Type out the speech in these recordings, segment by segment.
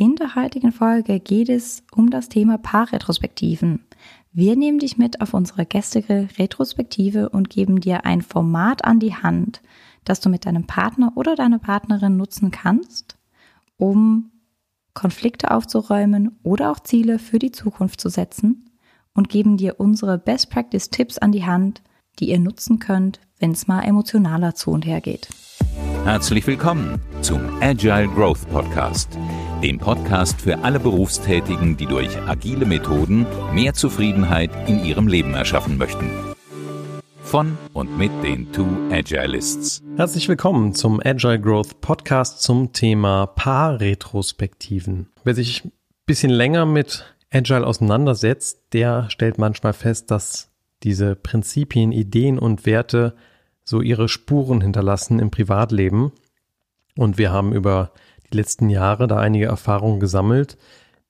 In der heutigen Folge geht es um das Thema Paarretrospektiven. Wir nehmen dich mit auf unsere gestrige Retrospektive und geben dir ein Format an die Hand, das du mit deinem Partner oder deiner Partnerin nutzen kannst, um Konflikte aufzuräumen oder auch Ziele für die Zukunft zu setzen und geben dir unsere Best Practice Tipps an die Hand, die ihr nutzen könnt, wenn es mal emotionaler zu und her geht. Herzlich willkommen zum Agile Growth Podcast, dem Podcast für alle Berufstätigen, die durch agile Methoden mehr Zufriedenheit in ihrem Leben erschaffen möchten. Von und mit den Two Agilists. Herzlich willkommen zum Agile Growth Podcast zum Thema Paarretrospektiven. Wer sich ein bisschen länger mit Agile auseinandersetzt, der stellt manchmal fest, dass diese Prinzipien, Ideen und Werte so ihre Spuren hinterlassen im Privatleben. Und wir haben über die letzten Jahre da einige Erfahrungen gesammelt,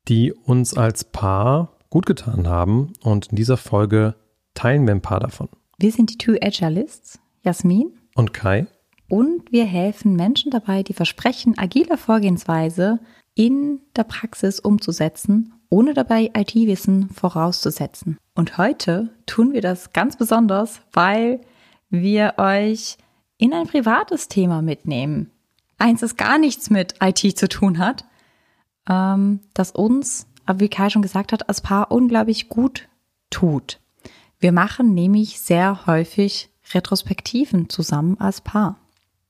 die uns als Paar gut getan haben. Und in dieser Folge teilen wir ein paar davon. Wir sind die Two Agilists, Jasmin und Kai. Und wir helfen Menschen dabei, die Versprechen agiler Vorgehensweise in der Praxis umzusetzen, ohne dabei IT-Wissen vorauszusetzen. Und heute tun wir das ganz besonders, weil wir euch in ein privates Thema mitnehmen. Eins, das gar nichts mit IT zu tun hat, ähm, das uns, wie Kai schon gesagt hat, als Paar unglaublich gut tut. Wir machen nämlich sehr häufig Retrospektiven zusammen als Paar.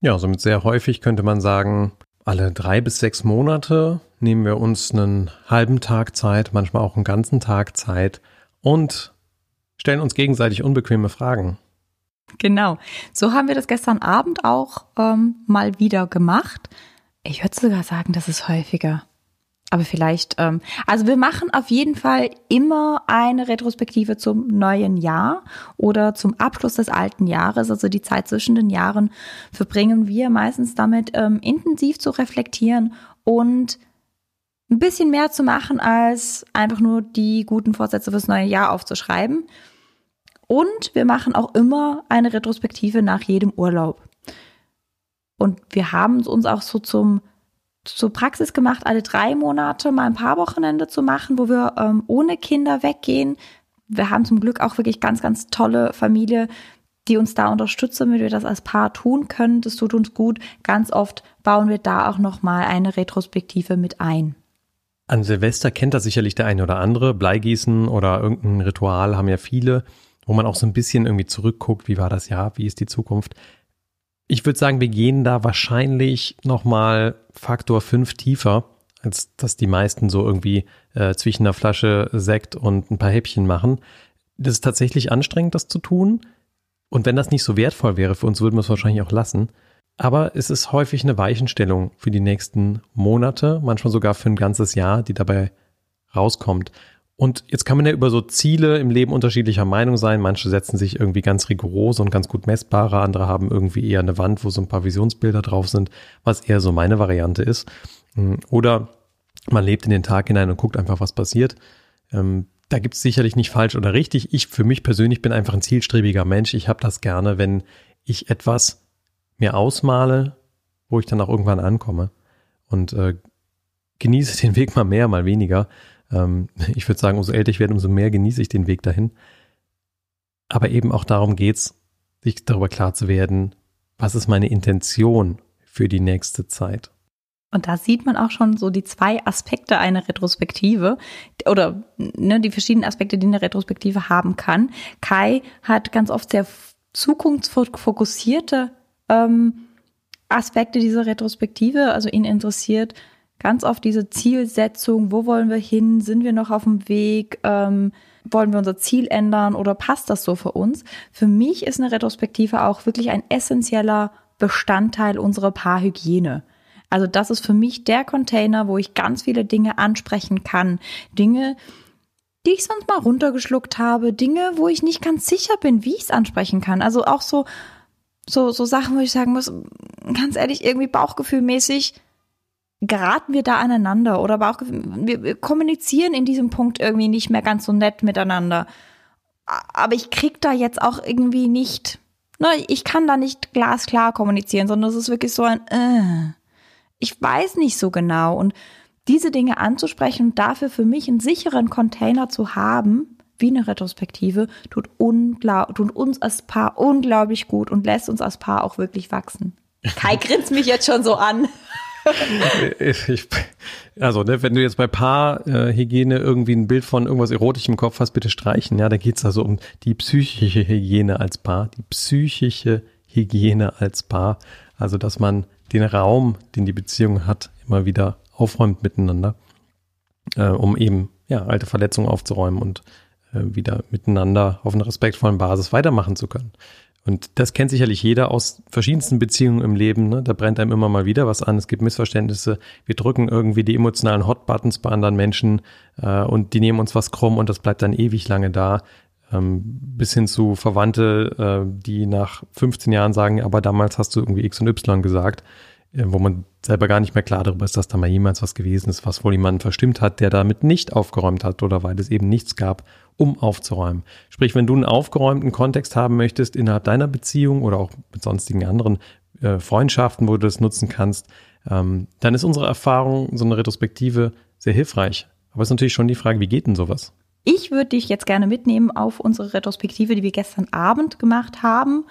Ja, somit sehr häufig könnte man sagen, alle drei bis sechs Monate nehmen wir uns einen halben Tag Zeit, manchmal auch einen ganzen Tag Zeit und stellen uns gegenseitig unbequeme Fragen. Genau. So haben wir das gestern Abend auch ähm, mal wieder gemacht. Ich würde sogar sagen, das ist häufiger. Aber vielleicht, ähm, also wir machen auf jeden Fall immer eine Retrospektive zum neuen Jahr oder zum Abschluss des alten Jahres. Also die Zeit zwischen den Jahren verbringen wir meistens damit, ähm, intensiv zu reflektieren und ein bisschen mehr zu machen, als einfach nur die guten Vorsätze fürs neue Jahr aufzuschreiben. Und wir machen auch immer eine Retrospektive nach jedem Urlaub. Und wir haben uns auch so zum zur Praxis gemacht, alle drei Monate mal ein paar Wochenende zu machen, wo wir ähm, ohne Kinder weggehen. Wir haben zum Glück auch wirklich ganz, ganz tolle Familie, die uns da unterstützen, damit wir das als Paar tun können. Das tut uns gut. Ganz oft bauen wir da auch noch mal eine Retrospektive mit ein. An Silvester kennt das sicherlich der eine oder andere. Bleigießen oder irgendein Ritual haben ja viele wo man auch so ein bisschen irgendwie zurückguckt, wie war das Jahr, wie ist die Zukunft. Ich würde sagen, wir gehen da wahrscheinlich nochmal Faktor 5 tiefer, als dass die meisten so irgendwie äh, zwischen einer Flasche Sekt und ein paar Häppchen machen. Das ist tatsächlich anstrengend, das zu tun. Und wenn das nicht so wertvoll wäre für uns, würden wir es wahrscheinlich auch lassen. Aber es ist häufig eine Weichenstellung für die nächsten Monate, manchmal sogar für ein ganzes Jahr, die dabei rauskommt. Und jetzt kann man ja über so Ziele im Leben unterschiedlicher Meinung sein. Manche setzen sich irgendwie ganz rigoros und ganz gut messbare, andere haben irgendwie eher eine Wand, wo so ein paar Visionsbilder drauf sind, was eher so meine Variante ist. Hm, oder man lebt in den Tag hinein und guckt einfach, was passiert. Ähm, da gibt es sicherlich nicht falsch oder richtig. Ich für mich persönlich bin einfach ein zielstrebiger Mensch. Ich habe das gerne, wenn ich etwas mir ausmale, wo ich dann auch irgendwann ankomme. Und äh, genieße den Weg mal mehr, mal weniger. Ähm, ich würde sagen, umso älter ich werde, umso mehr genieße ich den Weg dahin. Aber eben auch darum geht's, sich darüber klar zu werden, was ist meine Intention für die nächste Zeit. Und da sieht man auch schon so die zwei Aspekte einer Retrospektive oder ne, die verschiedenen Aspekte, die eine Retrospektive haben kann. Kai hat ganz oft sehr zukunftsfokussierte ähm, Aspekte dieser Retrospektive. Also ihn interessiert, ganz oft diese Zielsetzung, wo wollen wir hin, sind wir noch auf dem Weg, ähm, wollen wir unser Ziel ändern oder passt das so für uns? Für mich ist eine Retrospektive auch wirklich ein essentieller Bestandteil unserer Paarhygiene. Also das ist für mich der Container, wo ich ganz viele Dinge ansprechen kann. Dinge, die ich sonst mal runtergeschluckt habe, Dinge, wo ich nicht ganz sicher bin, wie ich es ansprechen kann. Also auch so, so, so Sachen, wo ich sagen muss, ganz ehrlich, irgendwie bauchgefühlmäßig, geraten wir da aneinander oder aber auch wir kommunizieren in diesem Punkt irgendwie nicht mehr ganz so nett miteinander. Aber ich krieg da jetzt auch irgendwie nicht, ne, ich kann da nicht glasklar kommunizieren, sondern es ist wirklich so ein, äh, ich weiß nicht so genau und diese Dinge anzusprechen und dafür für mich einen sicheren Container zu haben, wie eine Retrospektive, tut, tut uns als Paar unglaublich gut und lässt uns als Paar auch wirklich wachsen. Kai grinst mich jetzt schon so an. Ich, also, ne, wenn du jetzt bei Paarhygiene äh, irgendwie ein Bild von irgendwas Erotischem im Kopf hast, bitte streichen. Ja, da geht's also um die psychische Hygiene als Paar. Die psychische Hygiene als Paar. Also, dass man den Raum, den die Beziehung hat, immer wieder aufräumt miteinander, äh, um eben ja, alte Verletzungen aufzuräumen und wieder miteinander auf einer respektvollen Basis weitermachen zu können. Und das kennt sicherlich jeder aus verschiedensten Beziehungen im Leben. Ne? Da brennt einem immer mal wieder was an. Es gibt Missverständnisse. Wir drücken irgendwie die emotionalen Hotbuttons bei anderen Menschen äh, und die nehmen uns was krumm und das bleibt dann ewig lange da. Ähm, bis hin zu Verwandte, äh, die nach 15 Jahren sagen, aber damals hast du irgendwie X und Y gesagt, äh, wo man selber gar nicht mehr klar darüber ist, dass da mal jemals was gewesen ist, was wohl jemanden verstimmt hat, der damit nicht aufgeräumt hat oder weil es eben nichts gab, um aufzuräumen. Sprich, wenn du einen aufgeräumten Kontext haben möchtest innerhalb deiner Beziehung oder auch mit sonstigen anderen äh, Freundschaften, wo du das nutzen kannst, ähm, dann ist unsere Erfahrung, so eine Retrospektive, sehr hilfreich. Aber es ist natürlich schon die Frage, wie geht denn sowas? Ich würde dich jetzt gerne mitnehmen auf unsere Retrospektive, die wir gestern Abend gemacht haben.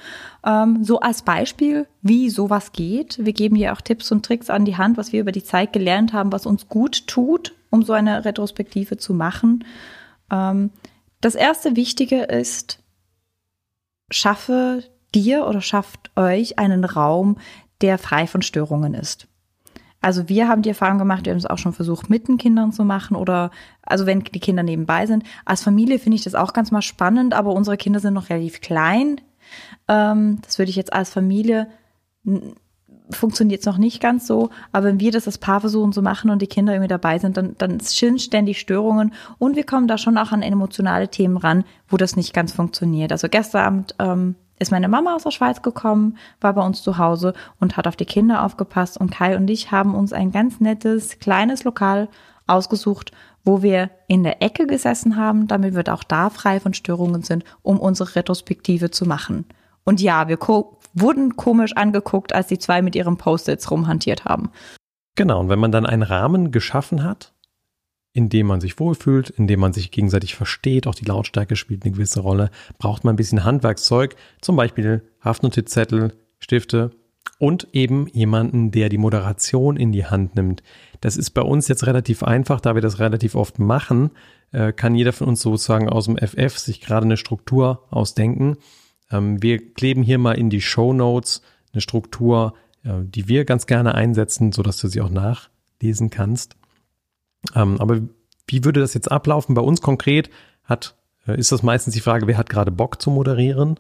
Ähm, so als Beispiel, wie sowas geht. Wir geben dir auch Tipps und Tricks an die Hand, was wir über die Zeit gelernt haben, was uns gut tut, um so eine Retrospektive zu machen. Ähm, das erste Wichtige ist, schaffe dir oder schafft euch einen Raum, der frei von Störungen ist. Also wir haben die Erfahrung gemacht, wir haben es auch schon versucht, mit den Kindern zu machen oder also wenn die Kinder nebenbei sind. Als Familie finde ich das auch ganz mal spannend, aber unsere Kinder sind noch relativ klein. Ähm, das würde ich jetzt als Familie funktioniert es noch nicht ganz so, aber wenn wir das als Paar versuchen zu machen und die Kinder irgendwie dabei sind, dann, dann sind ständig Störungen und wir kommen da schon auch an emotionale Themen ran, wo das nicht ganz funktioniert. Also gestern Abend ähm, ist meine Mama aus der Schweiz gekommen, war bei uns zu Hause und hat auf die Kinder aufgepasst. Und Kai und ich haben uns ein ganz nettes, kleines Lokal ausgesucht, wo wir in der Ecke gesessen haben, damit wir auch da frei von Störungen sind, um unsere Retrospektive zu machen. Und ja, wir ko wurden komisch angeguckt, als die zwei mit ihren Post-its rumhantiert haben. Genau, und wenn man dann einen Rahmen geschaffen hat, in dem man sich wohlfühlt, in dem man sich gegenseitig versteht, auch die Lautstärke spielt eine gewisse Rolle, braucht man ein bisschen Handwerkszeug, zum Beispiel Haftnotizzettel, Stifte und eben jemanden, der die Moderation in die Hand nimmt. Das ist bei uns jetzt relativ einfach, da wir das relativ oft machen, äh, kann jeder von uns sozusagen aus dem FF sich gerade eine Struktur ausdenken. Ähm, wir kleben hier mal in die Show Notes eine Struktur, äh, die wir ganz gerne einsetzen, sodass du sie auch nachlesen kannst. Ähm, aber wie würde das jetzt ablaufen? Bei uns konkret hat, äh, ist das meistens die Frage, wer hat gerade Bock zu moderieren?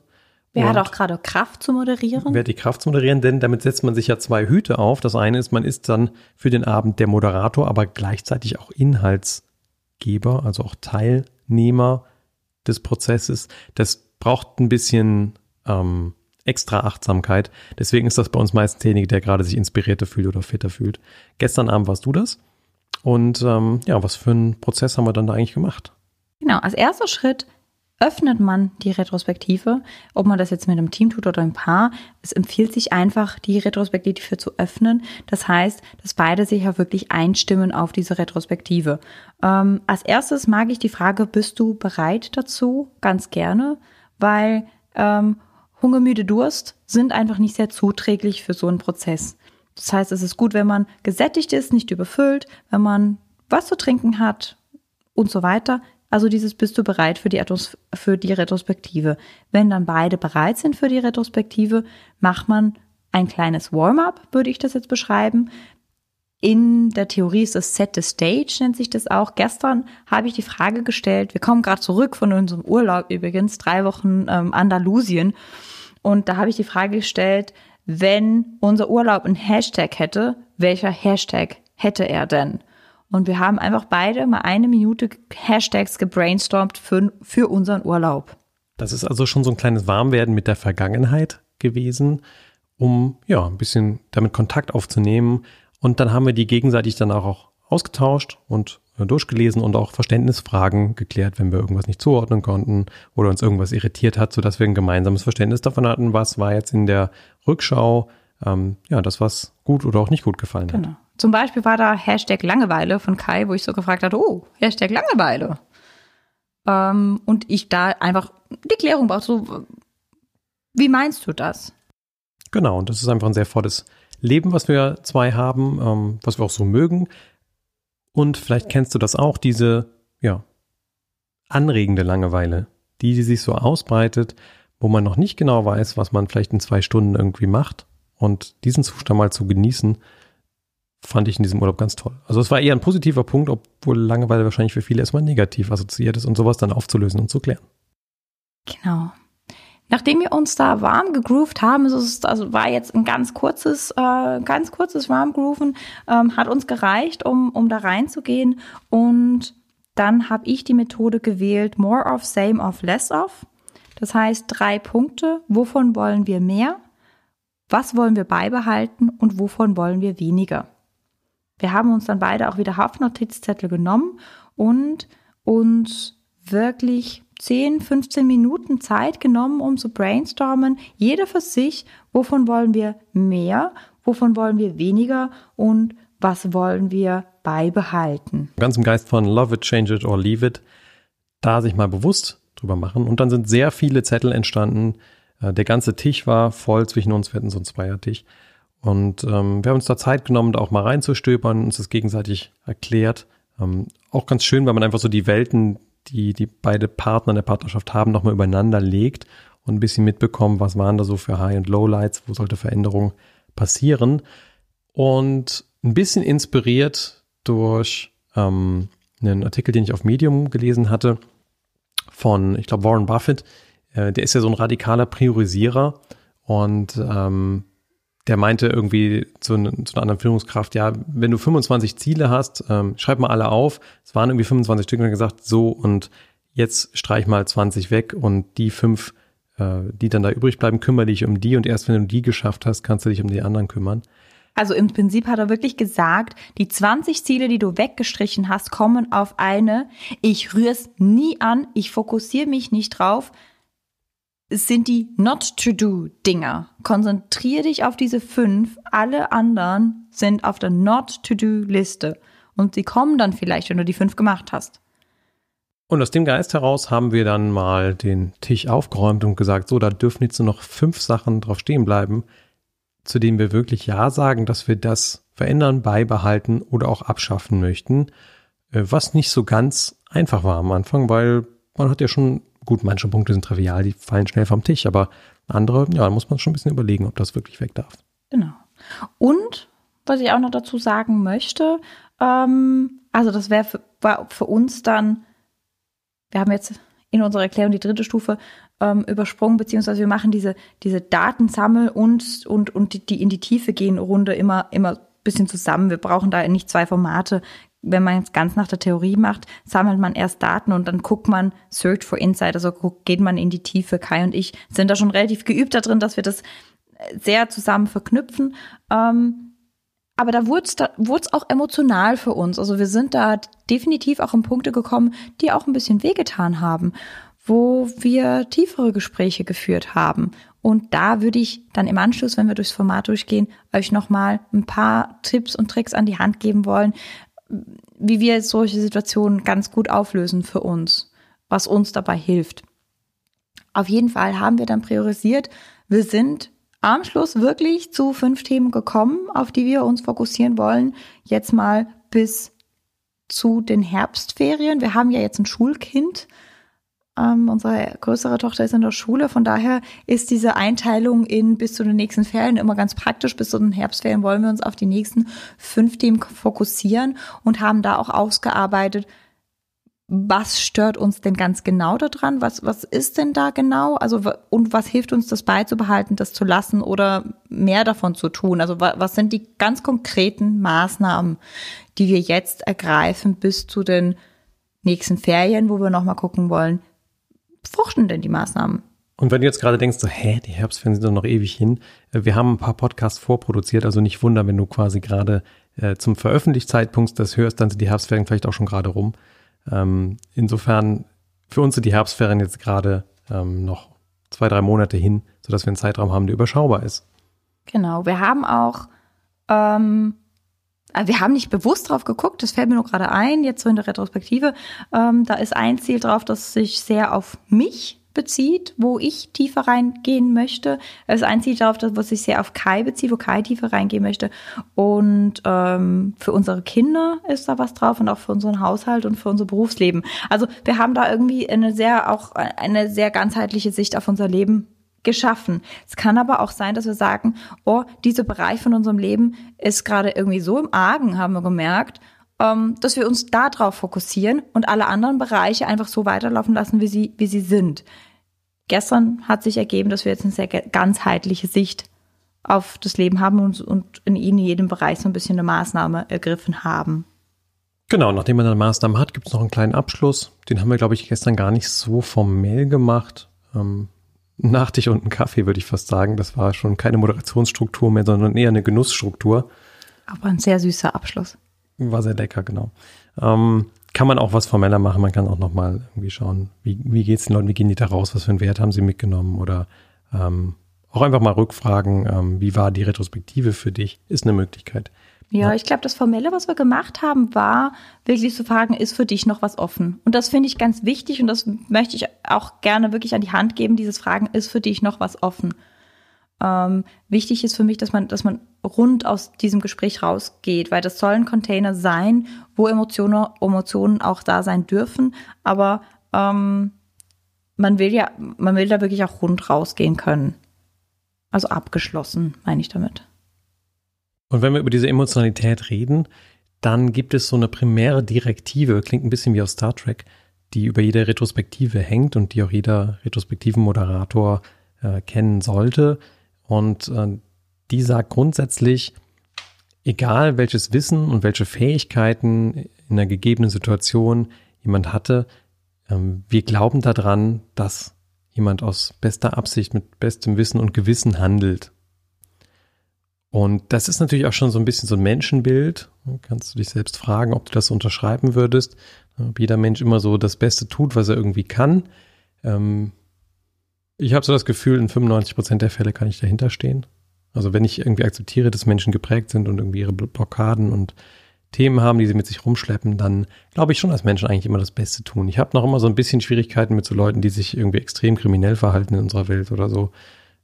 Wer hat auch gerade Kraft zu moderieren? Wer hat die Kraft zu moderieren? Denn damit setzt man sich ja zwei Hüte auf. Das eine ist, man ist dann für den Abend der Moderator, aber gleichzeitig auch Inhaltsgeber, also auch Teilnehmer des Prozesses. Das braucht ein bisschen ähm, extra Achtsamkeit. Deswegen ist das bei uns meistens derjenige, der gerade sich inspirierter fühlt oder fitter fühlt. Gestern Abend warst du das. Und ähm, ja, was für einen Prozess haben wir dann da eigentlich gemacht? Genau, als erster Schritt öffnet man die Retrospektive, ob man das jetzt mit einem Team tut oder ein Paar. Es empfiehlt sich einfach, die Retrospektive zu öffnen. Das heißt, dass beide sich auch wirklich einstimmen auf diese Retrospektive. Ähm, als erstes mag ich die Frage, bist du bereit dazu? Ganz gerne, weil ähm, Hungermüde Durst sind einfach nicht sehr zuträglich für so einen Prozess. Das heißt, es ist gut, wenn man gesättigt ist, nicht überfüllt, wenn man was zu trinken hat und so weiter. Also dieses bist du bereit für die, für die Retrospektive. Wenn dann beide bereit sind für die Retrospektive, macht man ein kleines Warm-up, würde ich das jetzt beschreiben. In der Theorie ist das Set the Stage, nennt sich das auch. Gestern habe ich die Frage gestellt, wir kommen gerade zurück von unserem Urlaub übrigens, drei Wochen ähm, Andalusien. Und da habe ich die Frage gestellt, wenn unser Urlaub ein Hashtag hätte, welcher Hashtag hätte er denn? Und wir haben einfach beide mal eine Minute Hashtags gebrainstormt für, für unseren Urlaub. Das ist also schon so ein kleines Warmwerden mit der Vergangenheit gewesen, um ja ein bisschen damit Kontakt aufzunehmen. Und dann haben wir die gegenseitig dann auch ausgetauscht und durchgelesen und auch Verständnisfragen geklärt, wenn wir irgendwas nicht zuordnen konnten oder uns irgendwas irritiert hat, sodass wir ein gemeinsames Verständnis davon hatten, was war jetzt in der Rückschau, ähm, ja, das was gut oder auch nicht gut gefallen hat. Genau. Zum Beispiel war da Hashtag Langeweile von Kai, wo ich so gefragt hatte, oh, Hashtag Langeweile. Ähm, und ich da einfach die Klärung brauche, so, wie meinst du das? Genau, und das ist einfach ein sehr volles Leben, was wir zwei haben, ähm, was wir auch so mögen. Und vielleicht kennst du das auch, diese, ja, anregende Langeweile, die, die sich so ausbreitet, wo man noch nicht genau weiß, was man vielleicht in zwei Stunden irgendwie macht. Und diesen Zustand mal zu genießen, fand ich in diesem Urlaub ganz toll. Also es war eher ein positiver Punkt, obwohl Langeweile wahrscheinlich für viele erstmal negativ assoziiert ist und sowas dann aufzulösen und zu klären. Genau. Nachdem wir uns da warm gegroovt haben, es also war jetzt ein ganz kurzes, äh, ganz kurzes Warmgrooven, ähm, hat uns gereicht, um, um da reinzugehen. Und dann habe ich die Methode gewählt, more of, same of, less of. Das heißt, drei Punkte. Wovon wollen wir mehr? Was wollen wir beibehalten und wovon wollen wir weniger? Wir haben uns dann beide auch wieder Haftnotizzettel genommen und uns wirklich 10, 15 Minuten Zeit genommen, um zu brainstormen, jeder für sich, wovon wollen wir mehr, wovon wollen wir weniger und was wollen wir beibehalten. Ganz im Geist von Love it, change it or leave it, da sich mal bewusst drüber machen. Und dann sind sehr viele Zettel entstanden. Äh, der ganze Tisch war voll zwischen uns, wir hatten so einen Zweiertisch. Und ähm, wir haben uns da Zeit genommen, da auch mal reinzustöbern, uns das gegenseitig erklärt. Ähm, auch ganz schön, weil man einfach so die Welten die, die beide Partner in der Partnerschaft haben, nochmal übereinander legt und ein bisschen mitbekommen, was waren da so für High- und Lowlights, wo sollte Veränderung passieren. Und ein bisschen inspiriert durch ähm, einen Artikel, den ich auf Medium gelesen hatte, von, ich glaube, Warren Buffett. Äh, der ist ja so ein radikaler Priorisierer und ähm, der meinte irgendwie zu, zu, einer anderen Führungskraft, ja, wenn du 25 Ziele hast, ähm, schreib mal alle auf. Es waren irgendwie 25 Stück und er gesagt, so und jetzt streich mal 20 weg und die fünf, äh, die dann da übrig bleiben, kümmere dich um die und erst wenn du die geschafft hast, kannst du dich um die anderen kümmern. Also im Prinzip hat er wirklich gesagt, die 20 Ziele, die du weggestrichen hast, kommen auf eine, ich rühre es nie an, ich fokussiere mich nicht drauf, sind die Not-to-Do-Dinger. Konzentriere dich auf diese fünf. Alle anderen sind auf der Not-to-Do-Liste. Und sie kommen dann vielleicht, wenn du die fünf gemacht hast. Und aus dem Geist heraus haben wir dann mal den Tisch aufgeräumt und gesagt, so, da dürfen jetzt nur noch fünf Sachen drauf stehen bleiben, zu denen wir wirklich Ja sagen, dass wir das verändern, beibehalten oder auch abschaffen möchten. Äh, was nicht so ganz einfach war am Anfang, weil man hat ja schon Gut, manche Punkte sind trivial, die fallen schnell vom Tisch, aber andere, ja, da muss man schon ein bisschen überlegen, ob das wirklich weg darf. Genau. Und was ich auch noch dazu sagen möchte, ähm, also das wäre für, für uns dann, wir haben jetzt in unserer Erklärung die dritte Stufe ähm, übersprungen, beziehungsweise wir machen diese, diese Datensammel- und, und, und die, die in die Tiefe gehen Runde immer, immer bisschen zusammen. Wir brauchen da nicht zwei Formate wenn man es ganz nach der Theorie macht, sammelt man erst Daten und dann guckt man Search for Insight, also geht man in die Tiefe. Kai und ich sind da schon relativ geübt darin, dass wir das sehr zusammen verknüpfen. Ähm, aber da wurde es da, auch emotional für uns. Also wir sind da definitiv auch in Punkte gekommen, die auch ein bisschen wehgetan haben, wo wir tiefere Gespräche geführt haben. Und da würde ich dann im Anschluss, wenn wir durchs Format durchgehen, euch nochmal ein paar Tipps und Tricks an die Hand geben wollen, wie wir solche Situationen ganz gut auflösen für uns, was uns dabei hilft. Auf jeden Fall haben wir dann priorisiert. Wir sind am Schluss wirklich zu fünf Themen gekommen, auf die wir uns fokussieren wollen. Jetzt mal bis zu den Herbstferien. Wir haben ja jetzt ein Schulkind ähm, unsere größere Tochter ist in der Schule, von daher ist diese Einteilung in bis zu den nächsten Ferien immer ganz praktisch. Bis zu den Herbstferien wollen wir uns auf die nächsten fünf Themen fokussieren und haben da auch ausgearbeitet, was stört uns denn ganz genau daran? Was, was ist denn da genau? Also, und was hilft uns, das beizubehalten, das zu lassen oder mehr davon zu tun? Also, was sind die ganz konkreten Maßnahmen, die wir jetzt ergreifen bis zu den nächsten Ferien, wo wir nochmal gucken wollen, fruchten denn die Maßnahmen? Und wenn du jetzt gerade denkst, so, hä, die Herbstferien sind doch noch ewig hin. Äh, wir haben ein paar Podcasts vorproduziert, also nicht wundern, wenn du quasi gerade äh, zum Veröffentlichzeitpunkt das hörst, dann sind die Herbstferien vielleicht auch schon gerade rum. Ähm, insofern, für uns sind die Herbstferien jetzt gerade ähm, noch zwei, drei Monate hin, sodass wir einen Zeitraum haben, der überschaubar ist. Genau, wir haben auch ähm, wir haben nicht bewusst drauf geguckt, das fällt mir nur gerade ein, jetzt so in der Retrospektive. Ähm, da ist ein Ziel drauf, das sich sehr auf mich bezieht, wo ich tiefer reingehen möchte. Es ist ein Ziel darauf, was sich sehr auf Kai bezieht, wo Kai tiefer reingehen möchte. Und ähm, für unsere Kinder ist da was drauf und auch für unseren Haushalt und für unser Berufsleben. Also wir haben da irgendwie eine sehr auch eine sehr ganzheitliche Sicht auf unser Leben geschaffen. Es kann aber auch sein, dass wir sagen, oh, dieser Bereich von unserem Leben ist gerade irgendwie so im Argen, haben wir gemerkt, ähm, dass wir uns darauf fokussieren und alle anderen Bereiche einfach so weiterlaufen lassen, wie sie, wie sie sind gestern hat sich ergeben, dass wir jetzt eine sehr ganzheitliche Sicht auf das Leben haben und, und in ihnen jedem Bereich so ein bisschen eine Maßnahme ergriffen haben. Genau, nachdem man eine Maßnahme hat, gibt es noch einen kleinen Abschluss. Den haben wir, glaube ich, gestern gar nicht so formell gemacht. Ähm, Nachtisch und ein Kaffee, würde ich fast sagen. Das war schon keine Moderationsstruktur mehr, sondern eher eine Genussstruktur. Aber ein sehr süßer Abschluss. War sehr lecker, genau. Ähm, kann man auch was formeller machen. Man kann auch nochmal irgendwie schauen, wie, wie geht es den Leuten, wie gehen die da raus, was für einen Wert haben sie mitgenommen oder ähm, auch einfach mal rückfragen, ähm, wie war die Retrospektive für dich, ist eine Möglichkeit. Ja, ich glaube, das Formelle, was wir gemacht haben, war wirklich zu fragen, ist für dich noch was offen? Und das finde ich ganz wichtig und das möchte ich auch gerne wirklich an die Hand geben, dieses Fragen, ist für dich noch was offen? Ähm, wichtig ist für mich, dass man, dass man rund aus diesem Gespräch rausgeht, weil das soll ein Container sein, wo Emotionen, Emotionen auch da sein dürfen, aber ähm, man will ja, man will da wirklich auch rund rausgehen können. Also abgeschlossen, meine ich damit. Und wenn wir über diese Emotionalität reden, dann gibt es so eine primäre Direktive, klingt ein bisschen wie aus Star Trek, die über jede Retrospektive hängt und die auch jeder retrospektiven Moderator äh, kennen sollte. Und äh, die sagt grundsätzlich, egal welches Wissen und welche Fähigkeiten in einer gegebenen Situation jemand hatte, ähm, wir glauben daran, dass jemand aus bester Absicht mit bestem Wissen und Gewissen handelt. Und das ist natürlich auch schon so ein bisschen so ein Menschenbild. Kannst du dich selbst fragen, ob du das unterschreiben würdest. Ob jeder Mensch immer so das Beste tut, was er irgendwie kann. Ähm, ich habe so das Gefühl, in 95 Prozent der Fälle kann ich dahinter stehen. Also wenn ich irgendwie akzeptiere, dass Menschen geprägt sind und irgendwie ihre Blockaden und Themen haben, die sie mit sich rumschleppen, dann glaube ich schon, dass Menschen eigentlich immer das Beste tun. Ich habe noch immer so ein bisschen Schwierigkeiten mit so Leuten, die sich irgendwie extrem kriminell verhalten in unserer Welt oder so.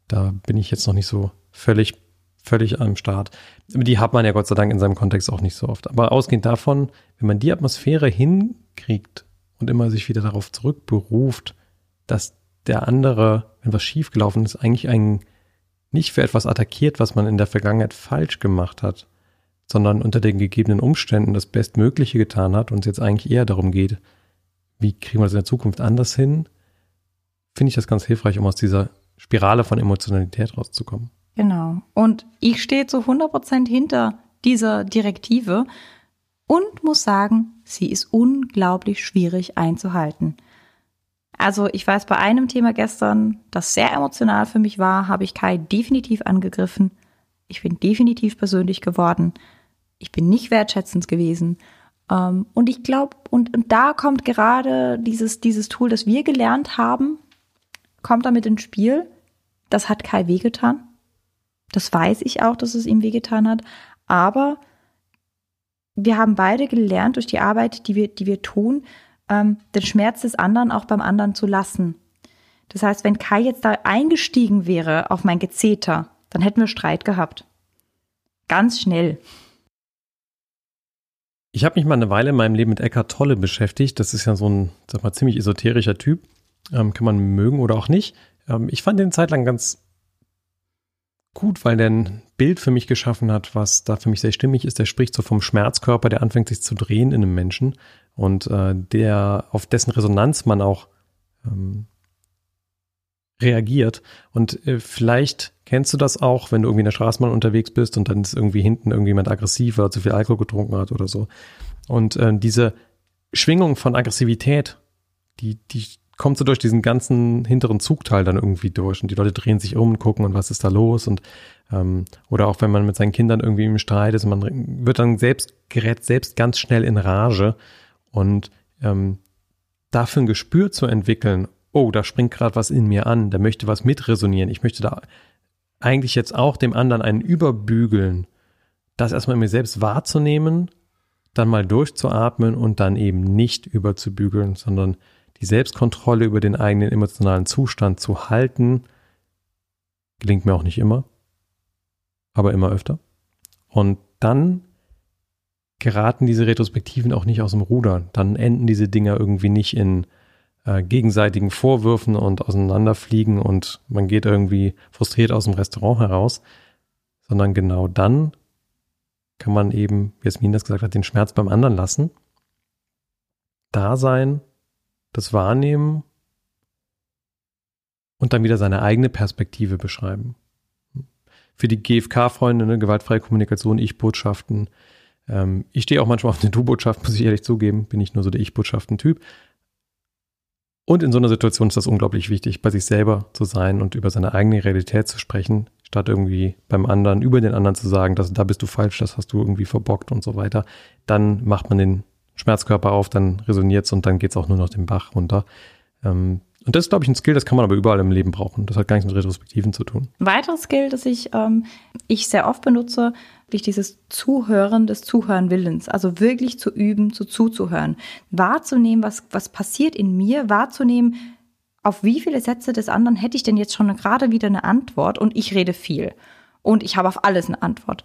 Da bin ich jetzt noch nicht so völlig, völlig am Start. Die hat man ja Gott sei Dank in seinem Kontext auch nicht so oft. Aber ausgehend davon, wenn man die Atmosphäre hinkriegt und immer sich wieder darauf zurückberuft, dass der andere, wenn was schiefgelaufen ist, eigentlich einen nicht für etwas attackiert, was man in der Vergangenheit falsch gemacht hat, sondern unter den gegebenen Umständen das Bestmögliche getan hat und es jetzt eigentlich eher darum geht, wie kriegen wir das in der Zukunft anders hin, finde ich das ganz hilfreich, um aus dieser Spirale von Emotionalität rauszukommen. Genau. Und ich stehe zu 100 Prozent hinter dieser Direktive und muss sagen, sie ist unglaublich schwierig einzuhalten. Also ich weiß, bei einem Thema gestern, das sehr emotional für mich war, habe ich Kai definitiv angegriffen. Ich bin definitiv persönlich geworden. Ich bin nicht wertschätzend gewesen. Ähm, und ich glaube, und, und da kommt gerade dieses, dieses Tool, das wir gelernt haben, kommt damit ins Spiel. Das hat Kai wehgetan. Das weiß ich auch, dass es ihm wehgetan hat. Aber wir haben beide gelernt durch die Arbeit, die wir, die wir tun, ähm, den Schmerz des anderen auch beim anderen zu lassen. Das heißt, wenn Kai jetzt da eingestiegen wäre auf mein Gezeter, dann hätten wir Streit gehabt. Ganz schnell. Ich habe mich mal eine Weile in meinem Leben mit Eckhart Tolle beschäftigt. Das ist ja so ein, sag mal, ziemlich esoterischer Typ. Ähm, kann man mögen oder auch nicht. Ähm, ich fand den zeitlang ganz gut, weil der ein Bild für mich geschaffen hat, was da für mich sehr stimmig ist. Der spricht so vom Schmerzkörper, der anfängt sich zu drehen in einem Menschen und äh, der auf dessen Resonanz man auch ähm, reagiert. Und äh, vielleicht kennst du das auch, wenn du irgendwie in der Straßenbahn unterwegs bist und dann ist irgendwie hinten irgendjemand aggressiv oder zu viel Alkohol getrunken hat oder so. Und äh, diese Schwingung von Aggressivität, die, die kommt so durch diesen ganzen hinteren Zugteil dann irgendwie durch und die Leute drehen sich um und gucken und was ist da los und ähm, oder auch wenn man mit seinen Kindern irgendwie im Streit ist, man wird dann selbst gerät selbst ganz schnell in Rage und ähm, dafür ein Gespür zu entwickeln, oh, da springt gerade was in mir an, da möchte was mitresonieren, ich möchte da eigentlich jetzt auch dem anderen einen überbügeln, das erstmal in mir selbst wahrzunehmen, dann mal durchzuatmen und dann eben nicht überzubügeln, sondern die Selbstkontrolle über den eigenen emotionalen Zustand zu halten, gelingt mir auch nicht immer, aber immer öfter. Und dann geraten diese Retrospektiven auch nicht aus dem Ruder. Dann enden diese Dinger irgendwie nicht in äh, gegenseitigen Vorwürfen und auseinanderfliegen und man geht irgendwie frustriert aus dem Restaurant heraus, sondern genau dann kann man eben, wie Jasmin das gesagt hat, den Schmerz beim anderen lassen, da sein, das wahrnehmen und dann wieder seine eigene Perspektive beschreiben. Für die GFK-Freunde, ne, gewaltfreie Kommunikation, Ich-Botschaften. Ähm, ich stehe auch manchmal auf eine Du-Botschaft, muss ich ehrlich zugeben, bin ich nur so der Ich-Botschaften-Typ. Und in so einer Situation ist das unglaublich wichtig, bei sich selber zu sein und über seine eigene Realität zu sprechen, statt irgendwie beim anderen, über den anderen zu sagen, dass da bist du falsch, das hast du irgendwie verbockt und so weiter. Dann macht man den Schmerzkörper auf, dann resoniert es und dann geht es auch nur noch den Bach runter. Ähm, und das ist, glaube ich, ein Skill, das kann man aber überall im Leben brauchen. Das hat gar nichts mit Retrospektiven zu tun. Weiteres Skill, das ich, ähm, ich sehr oft benutze, ist dieses Zuhören des Zuhören Willens. Also wirklich zu üben, zu zuzuhören. Wahrzunehmen, was, was passiert in mir, wahrzunehmen, auf wie viele Sätze des anderen hätte ich denn jetzt schon gerade wieder eine Antwort und ich rede viel. Und ich habe auf alles eine Antwort.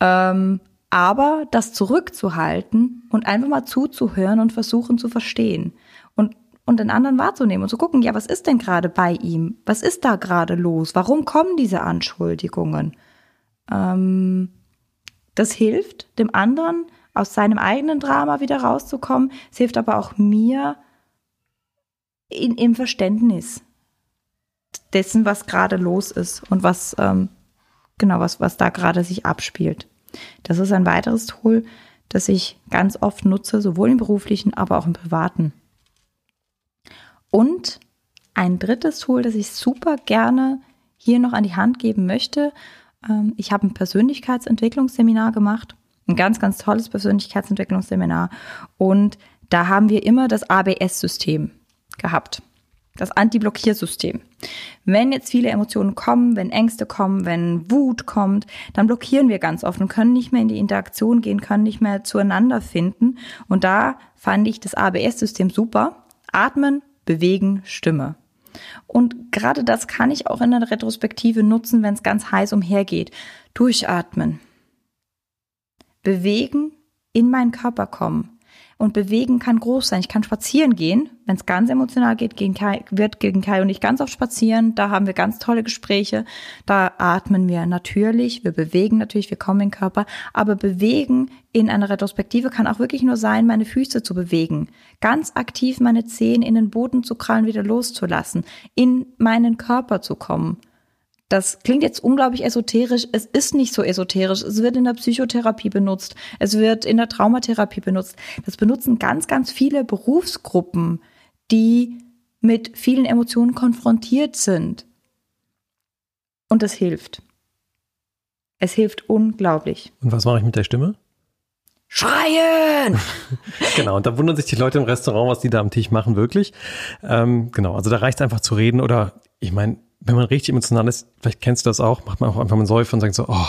Ähm, aber das zurückzuhalten und einfach mal zuzuhören und versuchen zu verstehen und, und den anderen wahrzunehmen und zu gucken, ja, was ist denn gerade bei ihm? Was ist da gerade los? Warum kommen diese Anschuldigungen? Ähm, das hilft dem anderen aus seinem eigenen Drama wieder rauszukommen. Es hilft aber auch mir in, im Verständnis dessen, was gerade los ist und was ähm, genau was was da gerade sich abspielt. Das ist ein weiteres Tool, das ich ganz oft nutze, sowohl im beruflichen, aber auch im privaten. Und ein drittes Tool, das ich super gerne hier noch an die Hand geben möchte. Ähm, ich habe ein Persönlichkeitsentwicklungsseminar gemacht, ein ganz, ganz tolles Persönlichkeitsentwicklungsseminar. Und da haben wir immer das ABS-System gehabt das Anti-Blockiersystem. Wenn jetzt viele Emotionen kommen, wenn Ängste kommen, wenn Wut kommt, dann blockieren wir ganz oft und können nicht mehr in die Interaktion gehen, können nicht mehr zueinander finden. Und da fand ich das ABS-System super. Atmen, bewegen, Stimme. Und gerade das kann ich auch in der Retrospektive nutzen, wenn es ganz heiß umhergeht. Durchatmen. Bewegen, in meinen Körper kommen. Und bewegen kann groß sein. Ich kann spazieren gehen, wenn es ganz emotional geht, gegen Kai, wird gegen Kai und ich ganz oft spazieren. Da haben wir ganz tolle Gespräche. Da atmen wir natürlich, wir bewegen natürlich, wir kommen in den Körper. Aber bewegen in einer Retrospektive kann auch wirklich nur sein, meine Füße zu bewegen. Ganz aktiv meine Zehen in den Boden zu krallen, wieder loszulassen, in meinen Körper zu kommen. Das klingt jetzt unglaublich esoterisch. Es ist nicht so esoterisch. Es wird in der Psychotherapie benutzt. Es wird in der Traumatherapie benutzt. Das benutzen ganz, ganz viele Berufsgruppen, die mit vielen Emotionen konfrontiert sind. Und es hilft. Es hilft unglaublich. Und was mache ich mit der Stimme? Schreien! genau, und da wundern sich die Leute im Restaurant, was die da am Tisch machen, wirklich. Ähm, genau, also da reicht es einfach zu reden oder ich meine, wenn man richtig emotional ist, vielleicht kennst du das auch, macht man auch einfach mal einen Säufer und sagt so, oh,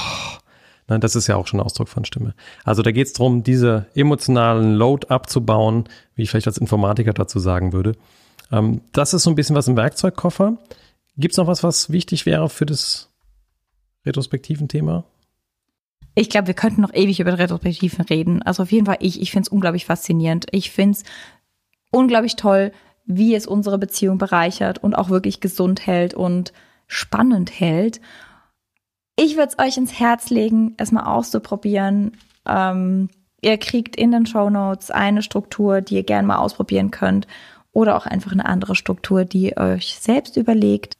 Nein, das ist ja auch schon ein Ausdruck von Stimme. Also da geht es darum, diese emotionalen Load abzubauen, wie ich vielleicht als Informatiker dazu sagen würde. Ähm, das ist so ein bisschen was im Werkzeugkoffer. Gibt es noch was, was wichtig wäre für das retrospektiven Thema? Ich glaube, wir könnten noch ewig über Retrospektiven reden. Also auf jeden Fall, ich, ich finde es unglaublich faszinierend. Ich finde es unglaublich toll, wie es unsere Beziehung bereichert und auch wirklich gesund hält und spannend hält. Ich würde es euch ins Herz legen, es mal auszuprobieren. Ähm, ihr kriegt in den Show Notes eine Struktur, die ihr gerne mal ausprobieren könnt oder auch einfach eine andere Struktur, die ihr euch selbst überlegt.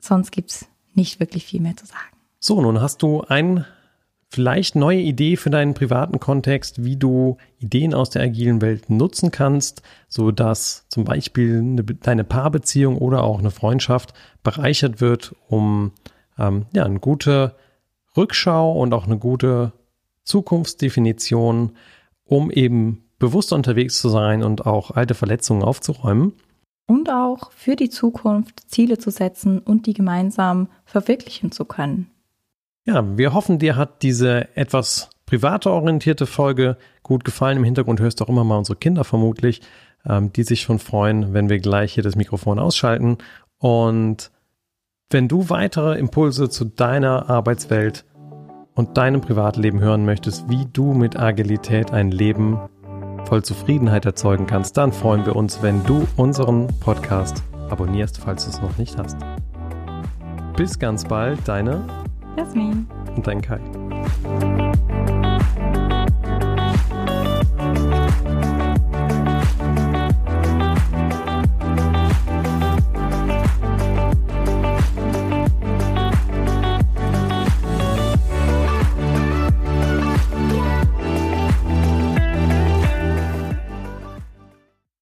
Sonst gibt es nicht wirklich viel mehr zu sagen. So, nun hast du ein vielleicht neue Idee für deinen privaten Kontext, wie du Ideen aus der agilen Welt nutzen kannst, so dass zum Beispiel eine, deine Paarbeziehung oder auch eine Freundschaft bereichert wird, um ähm, ja eine gute Rückschau und auch eine gute Zukunftsdefinition, um eben bewusster unterwegs zu sein und auch alte Verletzungen aufzuräumen. Und auch für die Zukunft Ziele zu setzen und die gemeinsam verwirklichen zu können. Ja, wir hoffen, dir hat diese etwas private orientierte Folge gut gefallen. Im Hintergrund hörst du auch immer mal unsere Kinder vermutlich, ähm, die sich schon freuen, wenn wir gleich hier das Mikrofon ausschalten. Und wenn du weitere Impulse zu deiner Arbeitswelt und deinem Privatleben hören möchtest, wie du mit Agilität ein Leben voll Zufriedenheit erzeugen kannst, dann freuen wir uns, wenn du unseren Podcast abonnierst, falls du es noch nicht hast. Bis ganz bald, deine Jasmin. und dein Kai.